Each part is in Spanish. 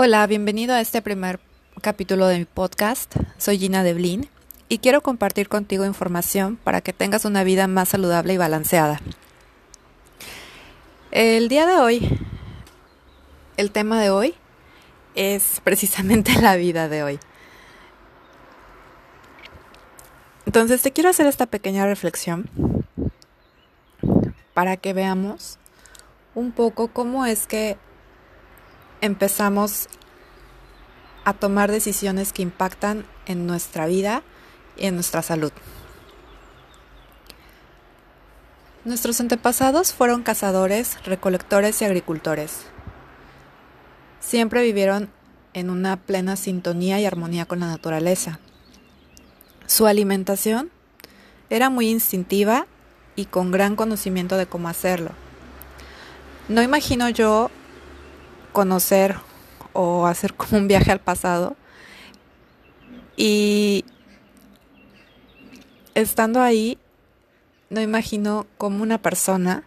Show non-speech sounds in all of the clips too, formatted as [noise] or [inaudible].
Hola, bienvenido a este primer capítulo de mi podcast. Soy Gina Deblin y quiero compartir contigo información para que tengas una vida más saludable y balanceada. El día de hoy, el tema de hoy es precisamente [laughs] la vida de hoy. Entonces te quiero hacer esta pequeña reflexión para que veamos un poco cómo es que empezamos a tomar decisiones que impactan en nuestra vida y en nuestra salud. Nuestros antepasados fueron cazadores, recolectores y agricultores. Siempre vivieron en una plena sintonía y armonía con la naturaleza. Su alimentación era muy instintiva y con gran conocimiento de cómo hacerlo. No imagino yo conocer o hacer como un viaje al pasado y estando ahí no imagino cómo una persona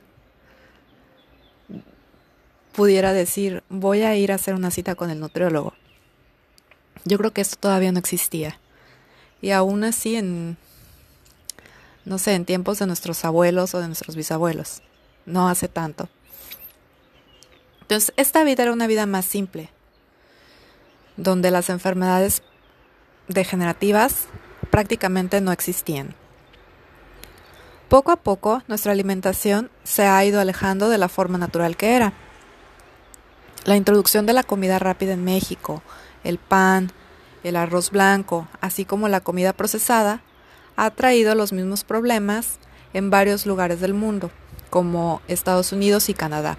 pudiera decir voy a ir a hacer una cita con el nutriólogo. Yo creo que esto todavía no existía. Y aún así en, no sé, en tiempos de nuestros abuelos o de nuestros bisabuelos. No hace tanto. Entonces, esta vida era una vida más simple, donde las enfermedades degenerativas prácticamente no existían. Poco a poco, nuestra alimentación se ha ido alejando de la forma natural que era. La introducción de la comida rápida en México, el pan, el arroz blanco, así como la comida procesada, ha traído los mismos problemas en varios lugares del mundo, como Estados Unidos y Canadá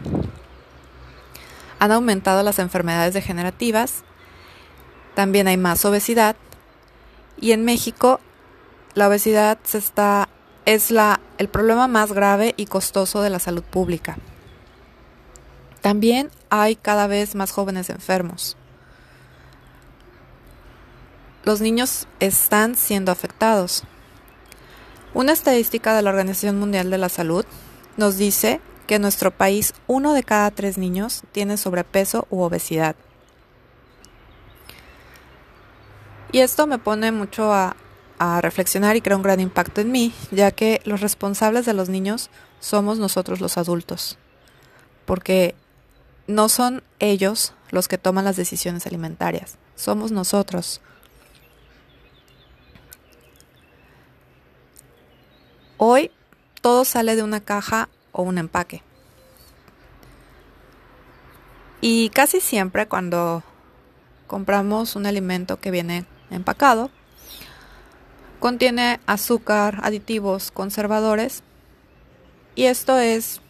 han aumentado las enfermedades degenerativas, también hay más obesidad y en México la obesidad está, es la, el problema más grave y costoso de la salud pública. También hay cada vez más jóvenes enfermos. Los niños están siendo afectados. Una estadística de la Organización Mundial de la Salud nos dice que en nuestro país uno de cada tres niños tiene sobrepeso u obesidad. Y esto me pone mucho a, a reflexionar y crea un gran impacto en mí, ya que los responsables de los niños somos nosotros los adultos, porque no son ellos los que toman las decisiones alimentarias, somos nosotros. Hoy todo sale de una caja o un empaque. Y casi siempre cuando compramos un alimento que viene empacado, contiene azúcar, aditivos, conservadores, y esto es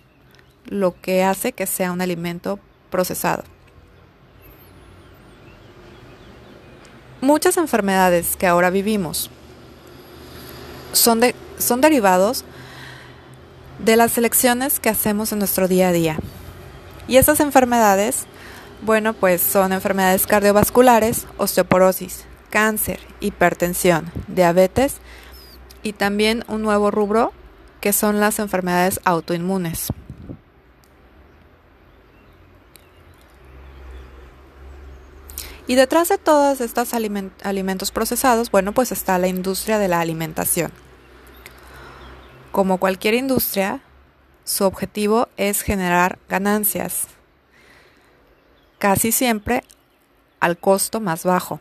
lo que hace que sea un alimento procesado. Muchas enfermedades que ahora vivimos son, de, son derivados de las elecciones que hacemos en nuestro día a día. Y esas enfermedades, bueno, pues son enfermedades cardiovasculares, osteoporosis, cáncer, hipertensión, diabetes y también un nuevo rubro que son las enfermedades autoinmunes. Y detrás de todos estos alimentos procesados, bueno, pues está la industria de la alimentación. Como cualquier industria, su objetivo es generar ganancias, casi siempre al costo más bajo.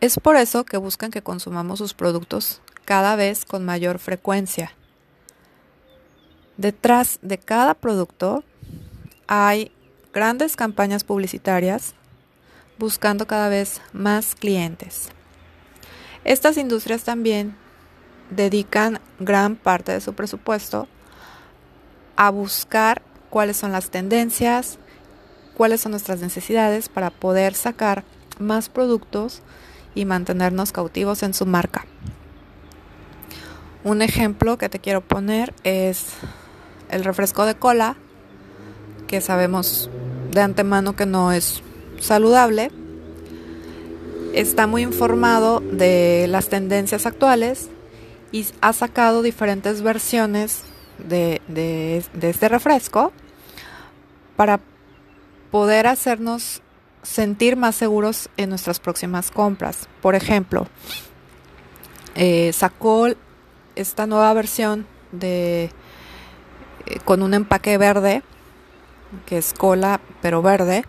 Es por eso que buscan que consumamos sus productos cada vez con mayor frecuencia. Detrás de cada producto hay grandes campañas publicitarias buscando cada vez más clientes. Estas industrias también dedican gran parte de su presupuesto a buscar cuáles son las tendencias, cuáles son nuestras necesidades para poder sacar más productos y mantenernos cautivos en su marca. Un ejemplo que te quiero poner es el refresco de cola, que sabemos de antemano que no es saludable. Está muy informado de las tendencias actuales y ha sacado diferentes versiones de, de, este refresco para poder hacernos sentir más seguros en nuestras próximas compras. Por ejemplo, eh, sacó esta nueva versión de eh, con un empaque verde que es cola pero verde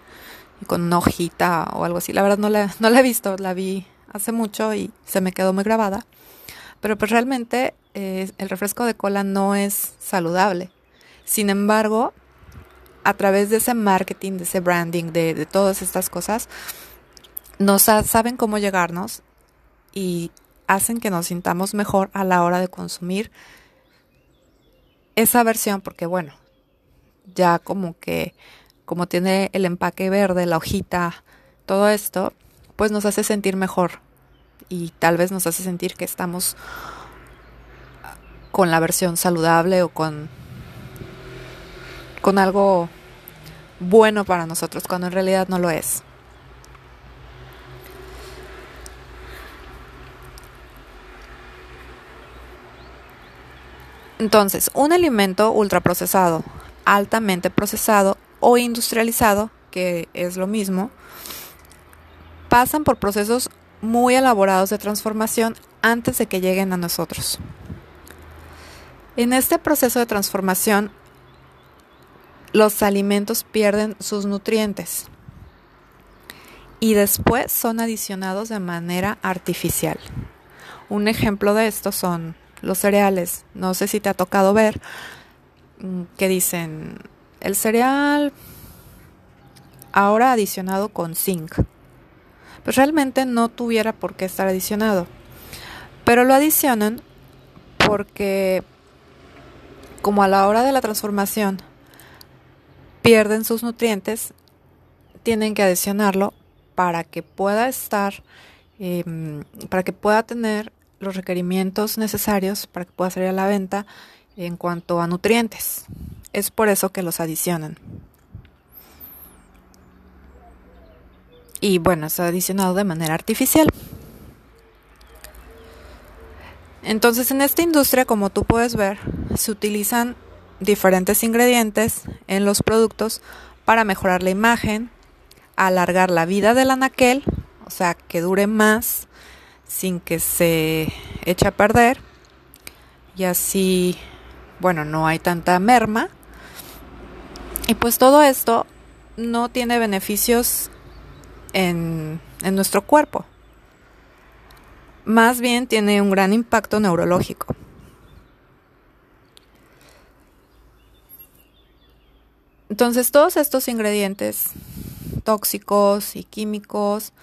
y con una hojita o algo así. La verdad no la, no la he visto, la vi hace mucho y se me quedó muy grabada. Pero pues realmente eh, el refresco de cola no es saludable. Sin embargo, a través de ese marketing, de ese branding, de, de todas estas cosas, nos saben cómo llegarnos y hacen que nos sintamos mejor a la hora de consumir esa versión, porque bueno, ya como que, como tiene el empaque verde, la hojita, todo esto, pues nos hace sentir mejor y tal vez nos hace sentir que estamos con la versión saludable o con, con algo bueno para nosotros, cuando en realidad no lo es. Entonces, un alimento ultraprocesado, altamente procesado o industrializado, que es lo mismo, pasan por procesos muy elaborados de transformación antes de que lleguen a nosotros. En este proceso de transformación, los alimentos pierden sus nutrientes y después son adicionados de manera artificial. Un ejemplo de esto son los cereales. No sé si te ha tocado ver mm, que dicen el cereal ahora adicionado con zinc. Pues realmente no tuviera por qué estar adicionado. Pero lo adicionan porque como a la hora de la transformación pierden sus nutrientes, tienen que adicionarlo para que pueda estar, em, para que pueda tener los requerimientos necesarios para que pueda salir a la venta en cuanto a nutrientes. Es por eso que los adicionan. Y bueno, es adicionado de manera artificial. Entonces en esta industria, como tú puedes ver, se utilizan diferentes ingredientes en los productos para mejorar la imagen, alargar la vida del anaquel, o sea, que dure más, sin que se eche a perder y así, bueno, no hay tanta merma. Y pues todo esto no tiene beneficios en, nuestro cuerpo. Más bien tiene un gran impacto neurológico. Entonces todos estos ingredientes tóxicos y químicos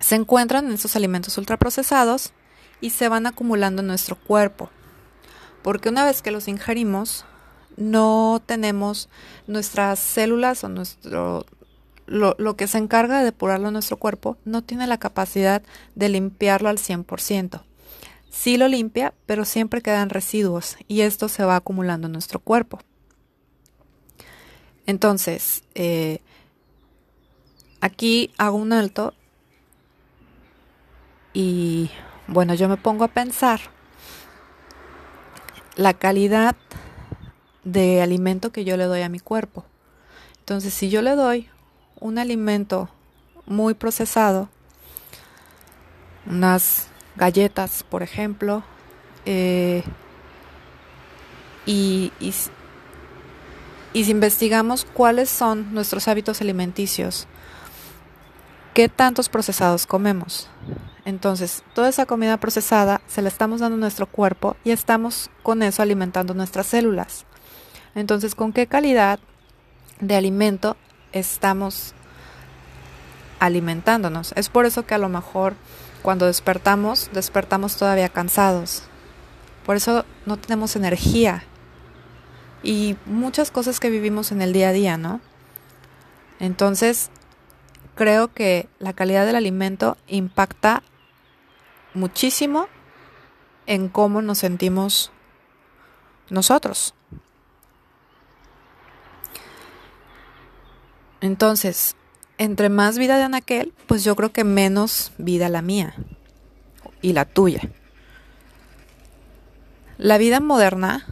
se encuentran en estos alimentos ultraprocesados y se van acumulando en nuestro cuerpo. Porque una vez que los ingerimos, no tenemos nuestras células o nuestro lo, lo, que se encarga de depurarlo nuestro cuerpo no tiene la capacidad de limpiarlo al 100%. Sí lo limpia, pero siempre quedan residuos y esto se va acumulando en nuestro cuerpo. Entonces, eh, aquí hago un alto y bueno, yo me pongo a pensar la calidad de alimento que yo le doy a mi cuerpo. Entonces, si yo le doy un alimento muy procesado, unas galletas, por ejemplo, eh, y, y, y si investigamos cuáles son nuestros hábitos alimenticios, qué tantos procesados comemos, entonces, toda esa comida procesada se la estamos dando a nuestro cuerpo y estamos con eso alimentando nuestras células. Entonces, ¿con qué calidad de alimento estamos alimentándonos? Es por eso que a lo mejor cuando despertamos, despertamos todavía cansados. Por eso no tenemos energía. Y muchas cosas que vivimos en el día a día, ¿no? Entonces, creo que la calidad del alimento impacta muchísimo en cómo nos sentimos nosotros. Entonces, entre más vida de Anaquel, pues yo creo que menos vida la mía y la tuya. La vida moderna,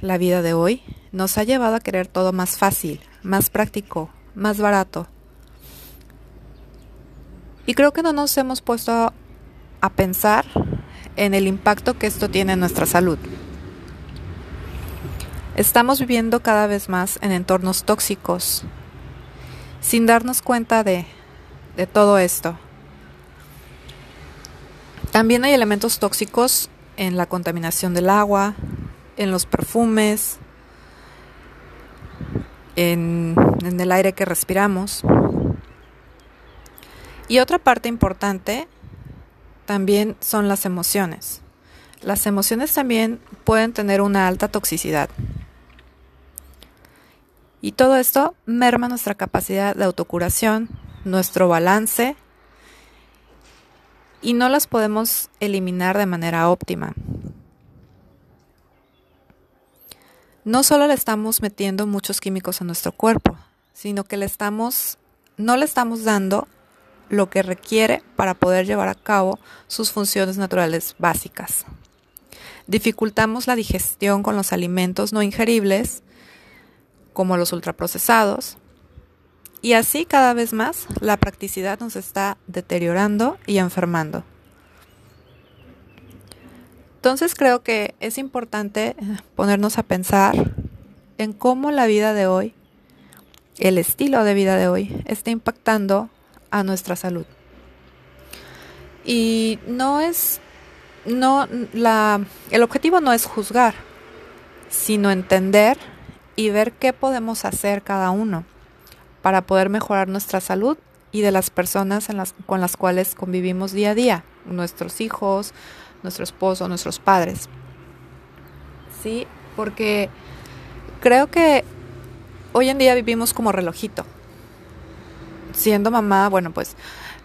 la vida de hoy, nos ha llevado a querer todo más fácil, más práctico, más barato. Y creo que no nos hemos puesto a pensar en el impacto que esto tiene en nuestra salud. Estamos viviendo cada vez más en entornos tóxicos, sin darnos cuenta de, de todo esto. También hay elementos tóxicos en la contaminación del agua, en los perfumes, en, en el aire que respiramos. Y otra parte importante también son las emociones. Las emociones también pueden tener una alta toxicidad. Y todo esto merma nuestra capacidad de autocuración, nuestro balance, y no las podemos eliminar de manera óptima. No solo le estamos metiendo muchos químicos a nuestro cuerpo, sino que le estamos, no le estamos dando lo que requiere para poder llevar a cabo sus funciones naturales básicas. Dificultamos la digestión con los alimentos no ingeribles, como los ultraprocesados, y así cada vez más la practicidad nos está deteriorando y enfermando. Entonces creo que es importante ponernos a pensar en cómo la vida de hoy, el estilo de vida de hoy, está impactando a nuestra salud. Y no es, no, la, el objetivo no es juzgar, sino entender y ver qué podemos hacer cada uno para poder mejorar nuestra salud y de las personas con las cuales convivimos día a día, nuestros hijos, nuestro esposo, nuestros padres. Sí, porque creo que hoy en día vivimos como relojito siendo mamá, bueno, pues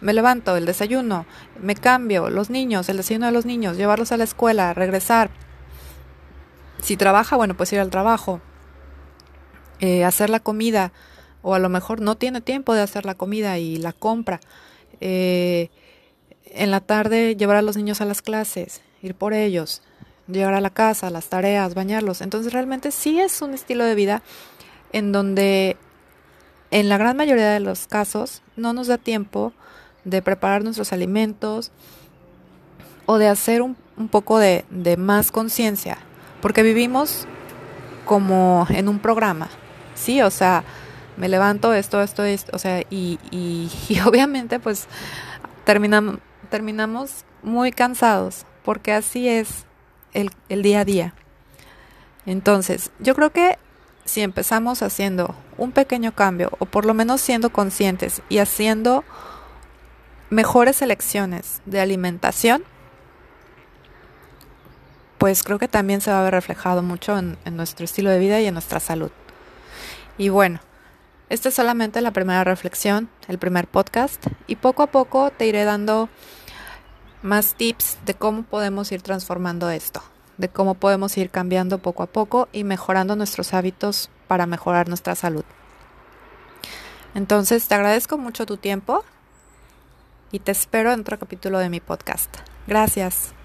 me levanto, el desayuno, me cambio, los niños, el desayuno de los niños, llevarlos a la escuela, regresar. Si trabaja, bueno, pues ir al trabajo, eh, hacer la comida, o a lo mejor no tiene tiempo de hacer la comida y la compra. Eh, en la tarde llevar a los niños a las clases, ir por ellos, llegar a la casa, las tareas, bañarlos. Entonces realmente sí es un estilo de vida en donde en la gran mayoría de los casos no nos da tiempo de preparar nuestros alimentos o de hacer un, poco de, más conciencia, porque vivimos como en un programa, ¿sí? O sea, me levanto esto, esto, esto, o sea, y, y, [laughs] obviamente pues terminamos, terminamos muy cansados, porque así es el, el día a día. Entonces, yo creo que si empezamos haciendo un pequeño cambio o por lo menos siendo conscientes y haciendo mejores elecciones de alimentación, pues creo que también se va a ver reflejado mucho en, nuestro estilo de vida y en nuestra salud. Y bueno, esta es solamente la primera reflexión, el primer podcast, y poco a poco te iré dando más tips de cómo podemos ir transformando esto de cómo podemos ir cambiando poco a poco y mejorando nuestros hábitos para mejorar nuestra salud. Entonces, te agradezco mucho tu tiempo y te espero en otro capítulo de mi podcast. Gracias.